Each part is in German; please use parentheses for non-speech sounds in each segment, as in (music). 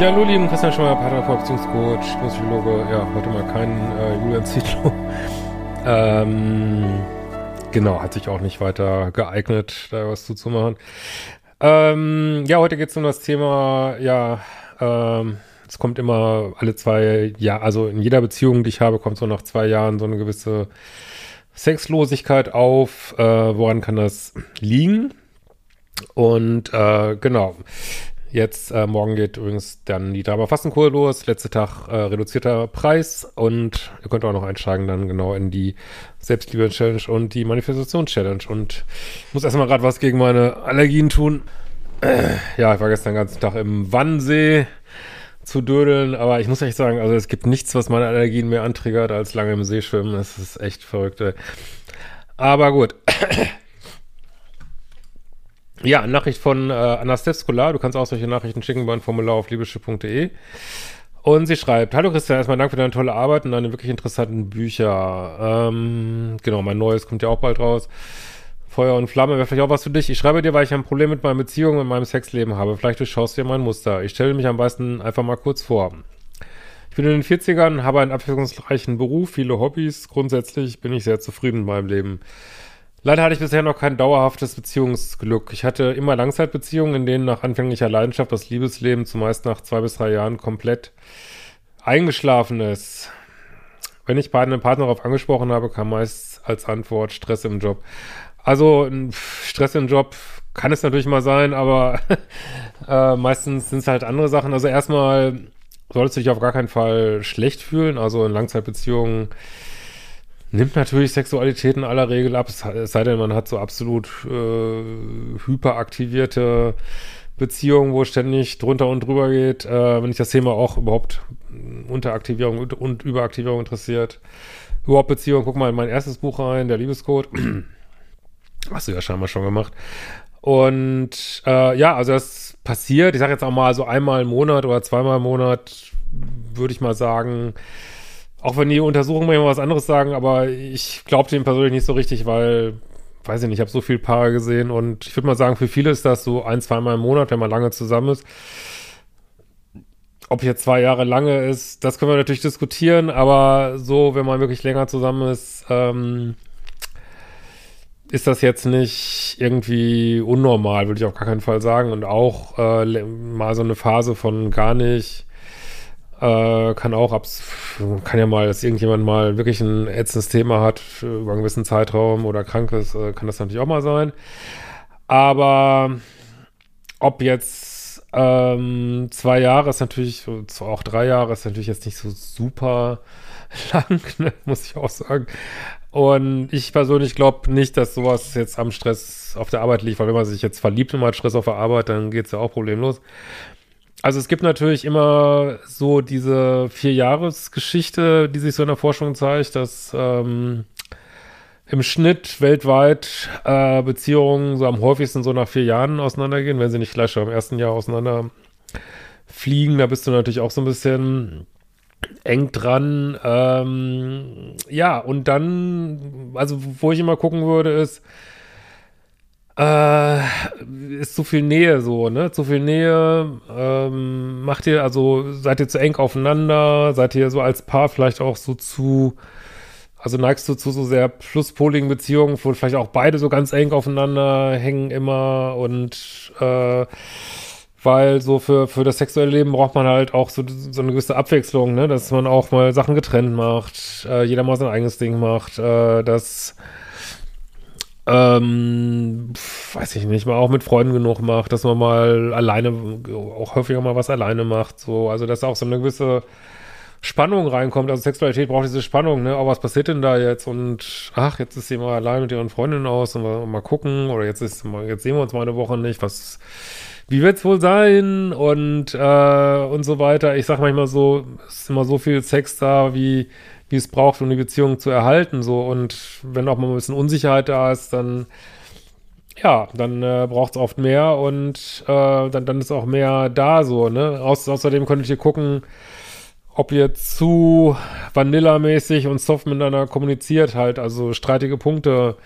Ja, hallo lieben Christian Scheuer, Paartherapeut, Beziehungscoach, Psychologe. Ja, heute mal keinen äh, Julian Zietlow. (laughs) ähm, genau, hat sich auch nicht weiter geeignet, da was zuzumachen. Ähm, ja, heute geht es um das Thema, ja, ähm, es kommt immer alle zwei Jahre, also in jeder Beziehung, die ich habe, kommt so nach zwei Jahren so eine gewisse Sexlosigkeit auf. Äh, woran kann das liegen? Und äh, genau, Jetzt, äh, morgen geht übrigens dann die Drama Fastenkur los. Letzter Tag äh, reduzierter Preis und ihr könnt auch noch einsteigen dann genau in die Selbstliebe-Challenge und die Manifestations-Challenge. Und ich muss erstmal gerade was gegen meine Allergien tun. Äh, ja, ich war gestern den ganzen Tag im Wannsee zu dödeln, aber ich muss echt sagen, also es gibt nichts, was meine Allergien mehr antriggert, als lange im See schwimmen. Das ist echt verrückt, ey. Aber gut. Ja, Nachricht von äh, Anastevskola. Du kannst auch solche Nachrichten schicken über ein Formular auf liebeschiff.de. Und sie schreibt, Hallo Christian, erstmal Dank für deine tolle Arbeit und deine wirklich interessanten Bücher. Ähm, genau, mein neues kommt ja auch bald raus. Feuer und Flamme wäre vielleicht auch was für dich. Ich schreibe dir, weil ich ein Problem mit meiner Beziehung und meinem Sexleben habe. Vielleicht durchschaust du dir mein Muster. Ich stelle mich am besten einfach mal kurz vor. Ich bin in den 40ern, habe einen abwechslungsreichen Beruf, viele Hobbys. Grundsätzlich bin ich sehr zufrieden mit meinem Leben. Leider hatte ich bisher noch kein dauerhaftes Beziehungsglück. Ich hatte immer Langzeitbeziehungen, in denen nach anfänglicher Leidenschaft das Liebesleben zumeist nach zwei bis drei Jahren komplett eingeschlafen ist. Wenn ich beiden einen Partner darauf angesprochen habe, kam meist als Antwort Stress im Job. Also Stress im Job kann es natürlich mal sein, aber (laughs) äh, meistens sind es halt andere Sachen. Also erstmal solltest du dich auf gar keinen Fall schlecht fühlen. Also in Langzeitbeziehungen nimmt natürlich Sexualität in aller Regel ab, es sei denn, man hat so absolut äh, hyperaktivierte Beziehungen, wo ständig drunter und drüber geht. Äh, wenn ich das Thema auch überhaupt Unteraktivierung und, Überaktivierung interessiert. Überhaupt Beziehung, guck mal in mein erstes Buch rein, der Liebescode. (clears throat) Hast du ja scheinbar schon gemacht. Und äh, ja, also das passiert, ich sage jetzt auch mal so einmal im Monat oder zweimal im Monat, würde ich mal sagen, auch wenn die Untersuchungen manchmal was anderes sagen, aber ich glaube dem persönlich nicht so richtig, weil, weiß ich nicht, ich habe so viele Paare gesehen und ich würde mal sagen, für viele ist das so ein, zweimal im Monat, wenn man lange zusammen ist. Ob jetzt zwei Jahre lange ist, das können wir natürlich diskutieren, aber so, wenn man wirklich länger zusammen ist, ähm, ist das jetzt nicht irgendwie unnormal, würde ich auf gar keinen Fall sagen. Und auch äh, mal so eine Phase von gar nicht äh, kann auch, abs kann ja mal, dass irgendjemand mal wirklich ein ätzendes Thema hat über einen gewissen Zeitraum oder krank ist, äh, kann das natürlich auch mal sein. Aber ob jetzt ähm, zwei Jahre ist natürlich, auch drei Jahre ist natürlich jetzt nicht so super (laughs) lang, ne, muss ich auch sagen. Und ich persönlich glaube nicht, dass sowas jetzt am Stress auf der Arbeit liegt, weil wenn man sich jetzt verliebt und man hat Stress auf der Arbeit, dann geht es ja auch problemlos. Also es gibt natürlich immer so diese Vier-Jahres-Geschichte, die sich so in der Forschung zeigt, dass ähm, im Schnitt weltweit äh, Beziehungen so am häufigsten so nach vier Jahren auseinandergehen, wenn sie nicht gleich schon im ersten Jahr auseinander fliegen. Da bist du natürlich auch so ein bisschen eng dran. Ähm, ja, und dann, also wo ich immer gucken würde, ist, äh, ist zu viel Nähe so, ne? Zu viel Nähe. Ähm, macht ihr, also seid ihr zu eng aufeinander? Seid ihr so als Paar vielleicht auch so zu, also neigst du zu so sehr pluspoligen Beziehungen, wo vielleicht auch beide so ganz eng aufeinander hängen immer und äh, weil so für, für das sexuelle Leben braucht man halt auch so, so eine gewisse Abwechslung, ne? Dass man auch mal Sachen getrennt macht, äh, jeder mal sein eigenes Ding macht, äh, dass ähm, weiß ich nicht, mal auch mit Freunden genug macht, dass man mal alleine, auch häufiger mal was alleine macht, so, also dass auch so eine gewisse Spannung reinkommt, also Sexualität braucht diese Spannung, ne, oh, was passiert denn da jetzt? Und, ach, jetzt ist sie mal allein mit ihren Freundinnen aus und mal, mal gucken. Oder jetzt ist, jetzt sehen wir uns mal eine Woche nicht, was, wie wird's wohl sein und, äh, und so weiter. Ich sag manchmal so, es ist immer so viel Sex da, wie, wie es braucht, um die Beziehung zu erhalten. So und wenn auch mal ein bisschen Unsicherheit da ist, dann ja, dann äh, braucht es oft mehr und äh, dann, dann ist auch mehr da so, ne? Auß außerdem könntet ihr gucken, ob ihr zu Vanilla-mäßig und soft miteinander kommuniziert halt, also streitige Punkte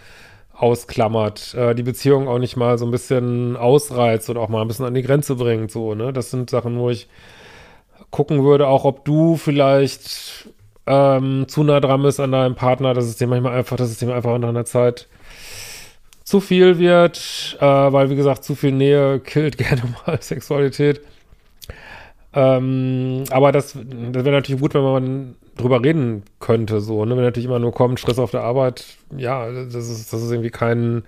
ausklammert, äh, die Beziehung auch nicht mal so ein bisschen ausreizt oder auch mal ein bisschen an die Grenze bringt, so, ne? Das sind Sachen, wo ich gucken würde, auch ob du vielleicht ähm, zu nah dran ist an deinem Partner, dass es dem manchmal einfach, dass es dem einfach nach einer Zeit zu viel wird, äh, weil wie gesagt, zu viel Nähe killt (laughs) gerne mal Sexualität. Ähm, aber das, das wäre natürlich gut, wenn man drüber reden könnte, so, ne? Wenn natürlich immer nur kommt, Stress auf der Arbeit, ja, das ist, das ist irgendwie kein,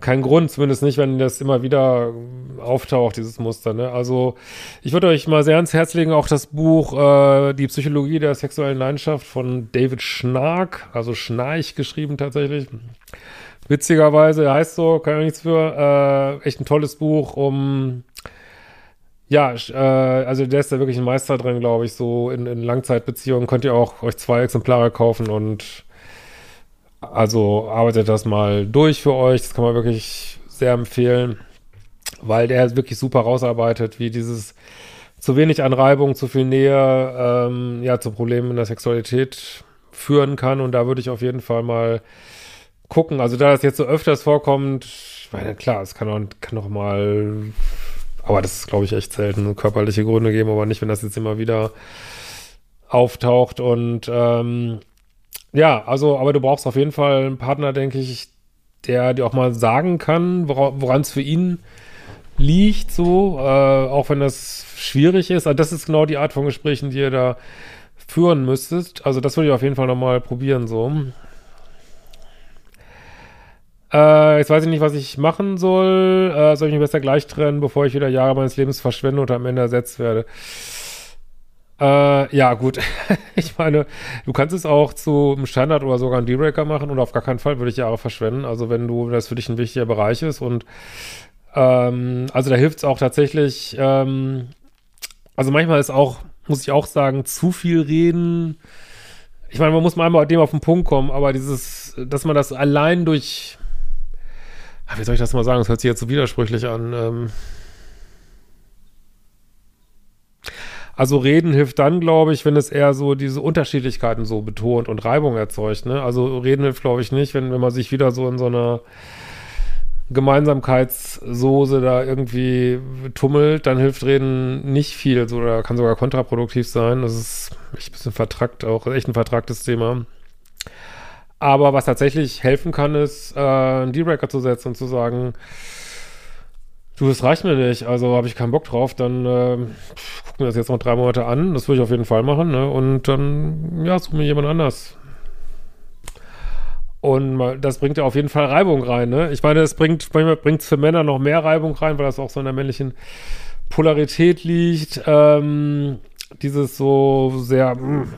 kein Grund, zumindest nicht, wenn das immer wieder auftaucht, dieses Muster. Ne? Also ich würde euch mal sehr ans Herz legen, auch das Buch äh, Die Psychologie der sexuellen Leidenschaft von David Schnark, also Schnarch geschrieben tatsächlich. Witzigerweise, er heißt so, kann ich nichts für, äh, echt ein tolles Buch, um ja, äh, also der ist da wirklich ein Meister drin, glaube ich, so in, in Langzeitbeziehungen könnt ihr auch euch zwei Exemplare kaufen und also arbeitet das mal durch für euch. Das kann man wirklich sehr empfehlen, weil der wirklich super rausarbeitet, wie dieses zu wenig Anreibung, zu viel Nähe, ähm, ja, zu Problemen in der Sexualität führen kann. Und da würde ich auf jeden Fall mal gucken. Also da das jetzt so öfters vorkommt, ich meine, klar, es kann auch, kann auch mal, aber das ist, glaube ich, echt selten, körperliche Gründe geben, aber nicht, wenn das jetzt immer wieder auftaucht und ähm, ja, also, aber du brauchst auf jeden Fall einen Partner, denke ich, der dir auch mal sagen kann, woran es für ihn liegt, so, äh, auch wenn das schwierig ist. Also das ist genau die Art von Gesprächen, die ihr da führen müsstet. Also das würde ich auf jeden Fall nochmal probieren, so. Äh, jetzt weiß ich nicht, was ich machen soll. Äh, soll ich mich besser gleich trennen, bevor ich wieder Jahre meines Lebens verschwende und am Ende ersetzt werde? Äh, ja, gut. (laughs) ich meine, du kannst es auch zu einem Standard oder sogar einem D-Breaker machen und auf gar keinen Fall würde ich Jahre verschwenden. Also wenn du, das für dich ein wichtiger Bereich ist und ähm, also da hilft es auch tatsächlich, ähm, also manchmal ist auch, muss ich auch sagen, zu viel reden. Ich meine, man muss mal einmal dem auf den Punkt kommen, aber dieses, dass man das allein durch, wie soll ich das mal sagen, das hört sich jetzt so widersprüchlich an, ähm, Also reden hilft dann, glaube ich, wenn es eher so diese Unterschiedlichkeiten so betont und Reibung erzeugt. Ne? Also reden hilft, glaube ich, nicht, wenn, wenn man sich wieder so in so einer Gemeinsamkeitssoße da irgendwie tummelt, dann hilft Reden nicht viel so, oder kann sogar kontraproduktiv sein. Das ist echt ein bisschen vertrackt, auch echt ein vertracktes Thema. Aber was tatsächlich helfen kann, ist, äh, einen D-Breaker zu setzen und zu sagen, du, es reicht mir nicht, also habe ich keinen Bock drauf, dann äh, guck mir das jetzt noch drei Monate an, das würde ich auf jeden Fall machen, ne? Und dann, ja, such mir jemand anders. Und das bringt ja auf jeden Fall Reibung rein, ne? Ich meine, es bringt, bringt für Männer noch mehr Reibung rein, weil das auch so in der männlichen Polarität liegt. Ähm, dieses so sehr mh, hm,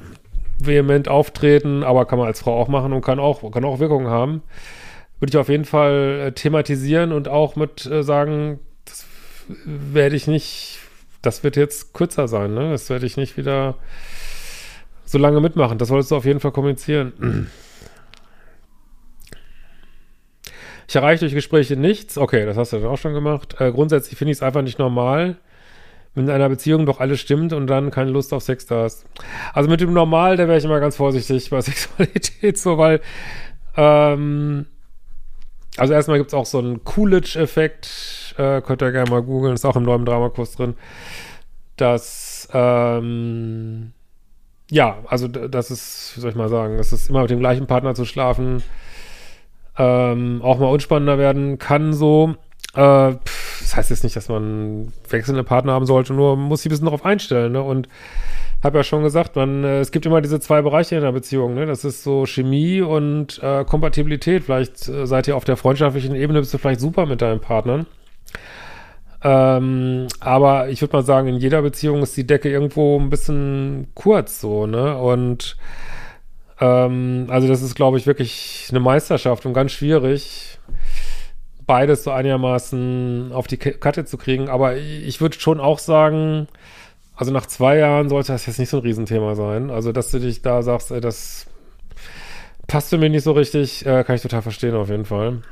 vehement auftreten, aber kann man als Frau auch machen und kann auch, kann auch Wirkung haben. Würde ich auf jeden Fall äh, thematisieren und auch mit äh, sagen, werde ich nicht, das wird jetzt kürzer sein, ne? Das werde ich nicht wieder so lange mitmachen. Das solltest du auf jeden Fall kommunizieren. Ich erreiche durch Gespräche nichts. Okay, das hast du dann auch schon gemacht. Äh, grundsätzlich finde ich es einfach nicht normal, in einer Beziehung doch alles stimmt und dann keine Lust auf Sex da ist. Also mit dem Normal, da wäre ich immer ganz vorsichtig bei (laughs) Sexualität, so, weil ähm, also erstmal gibt es auch so einen Coolidge-Effekt, äh, könnt ihr gerne mal googeln, ist auch im neuen Dramakurs drin, dass, ähm, ja, also das ist, wie soll ich mal sagen, das ist immer mit dem gleichen Partner zu schlafen, ähm, auch mal unspannender werden kann so. Äh, pff, das heißt jetzt nicht, dass man wechselnde Partner haben sollte, nur muss sich ein bisschen darauf einstellen, ne? Und habe ja schon gesagt, man, äh, es gibt immer diese zwei Bereiche in der Beziehung, ne? Das ist so Chemie und äh, Kompatibilität. Vielleicht äh, seid ihr auf der freundschaftlichen Ebene, bist du vielleicht super mit deinem Partner. Ähm, aber ich würde mal sagen, in jeder Beziehung ist die Decke irgendwo ein bisschen kurz so, ne? Und ähm, also das ist, glaube ich, wirklich eine Meisterschaft und ganz schwierig, beides so einigermaßen auf die Kette zu kriegen. Aber ich würde schon auch sagen, also nach zwei Jahren sollte das jetzt nicht so ein Riesenthema sein. Also, dass du dich da sagst, ey, das passt für mich nicht so richtig, äh, kann ich total verstehen auf jeden Fall.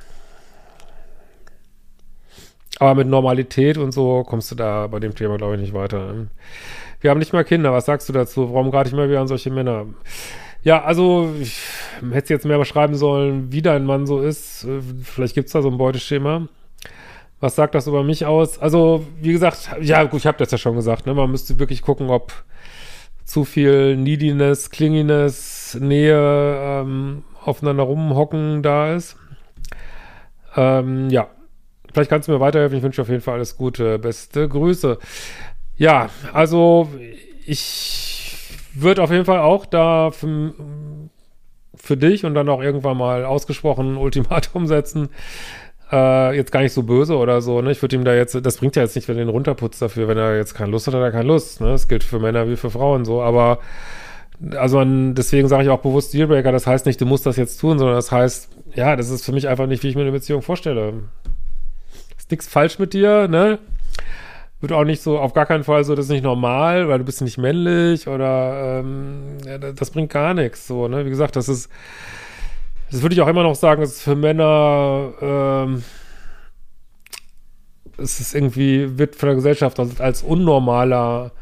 Aber mit Normalität und so kommst du da bei dem Thema, glaube ich, nicht weiter. Wir haben nicht mal Kinder. Was sagst du dazu? Warum gerade ich mal wieder an solche Männer? Ja, also ich hätte jetzt mehr beschreiben sollen, wie dein Mann so ist. Äh, vielleicht gibt es da so ein Beuteschema. Was sagt das über mich aus? Also, wie gesagt, ja, gut, ich habe das ja schon gesagt, ne? Man müsste wirklich gucken, ob zu viel Neediness, Klinginess, Nähe, ähm, aufeinander rumhocken da ist. Ähm, ja, vielleicht kannst du mir weiterhelfen. Ich wünsche auf jeden Fall alles Gute. Beste Grüße. Ja, also ich würde auf jeden Fall auch da für, für dich und dann auch irgendwann mal ausgesprochen (laughs) Ultimatum setzen äh, jetzt gar nicht so böse oder so, ne? Ich würde ihm da jetzt, das bringt ja jetzt nicht, wenn er den runterputzt dafür, wenn er jetzt keine Lust hat, hat er keine Lust, ne? Das gilt für Männer wie für Frauen so, aber also man, deswegen sage ich auch bewusst Dealbreaker, das heißt nicht, du musst das jetzt tun, sondern das heißt, ja, das ist für mich einfach nicht, wie ich mir eine Beziehung vorstelle. Ist nichts falsch mit dir, ne? Wird auch nicht so, auf gar keinen Fall so, das ist nicht normal, weil du bist nicht männlich oder ähm, ja, das bringt gar nichts. So, ne? Wie gesagt, das ist das würde ich auch immer noch sagen, dass für Männer ähm, es ist irgendwie, wird von der Gesellschaft als, als unnormaler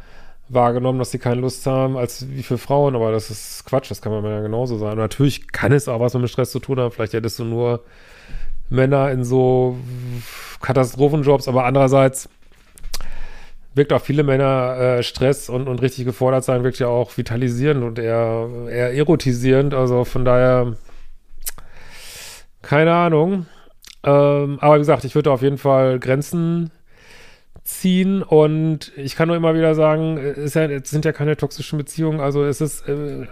wahrgenommen, dass sie keine Lust haben, als wie für Frauen, aber das ist Quatsch, das kann man ja genauso sagen. Natürlich kann es auch was mit Stress zu tun haben, vielleicht hättest du nur Männer in so Katastrophenjobs, aber andererseits wirkt auch viele Männer äh, Stress und, und richtig gefordert sein, wirkt ja auch vitalisierend und eher, eher erotisierend, also von daher keine Ahnung. Ähm, aber wie gesagt, ich würde auf jeden Fall Grenzen ziehen und ich kann nur immer wieder sagen, es, ja, sind ja keine toxischen Beziehungen, also es ist, äh,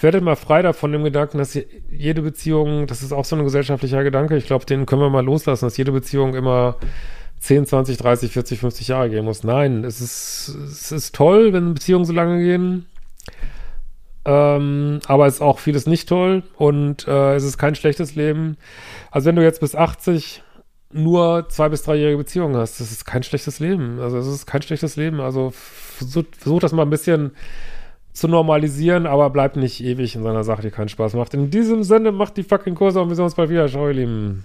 werdet mal frei davon dem Gedanken, dass jede Beziehung, das ist auch so ein gesellschaftlicher Gedanke, ich glaube, den können wir mal loslassen, dass jede Beziehung immer 10, 20, 30, 40, 50 Jahre gehen muss. Nein, es ist, es ist toll, wenn Beziehungen so lange gehen. Ähm, aber es ist auch vieles nicht toll und äh, es ist kein schlechtes Leben. Also wenn du jetzt bis 80 nur zwei bis dreijährige Beziehungen hast, das ist kein schlechtes Leben. Also es ist kein schlechtes Leben. Also versuch, versuch das mal ein bisschen zu normalisieren, aber bleib nicht ewig in seiner Sache, die keinen Spaß macht. In diesem Sinne, macht die fucking Kurse und wir sehen uns bald wieder. Ciao, ihr Lieben.